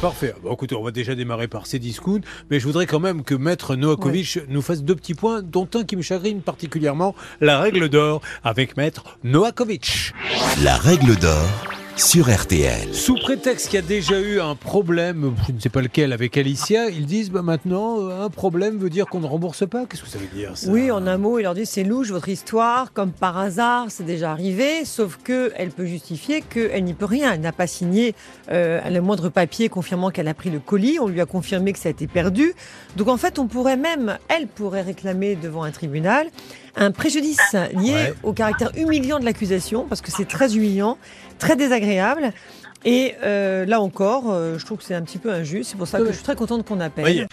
Parfait. Bon, écoutez, on va déjà démarrer par ces discounts, mais je voudrais quand même que Maître Noakovic nous fasse deux petits points, dont un qui me chagrine particulièrement, la règle d'or, avec Maître Noakovic. La règle d'or sur RTL. Sous prétexte qu'il y a déjà eu un problème, je ne sais pas lequel, avec Alicia, ils disent bah maintenant, euh, un problème veut dire qu'on ne rembourse pas. Qu'est-ce que ça veut dire ça Oui, en un mot, il leur dit c'est louche votre histoire, comme par hasard, c'est déjà arrivé, sauf que elle peut justifier qu'elle n'y peut rien. Elle n'a pas signé euh, le moindre papier confirmant qu'elle a pris le colis. On lui a confirmé que ça a été perdu. Donc en fait, on pourrait même, elle pourrait réclamer devant un tribunal un préjudice lié Ouais. au caractère humiliant de l'accusation, parce que c'est très humiliant, très désagréable. Et euh, là encore, euh, je trouve que c'est un petit peu injuste. C'est pour ça que je suis très contente qu'on appelle. Oui.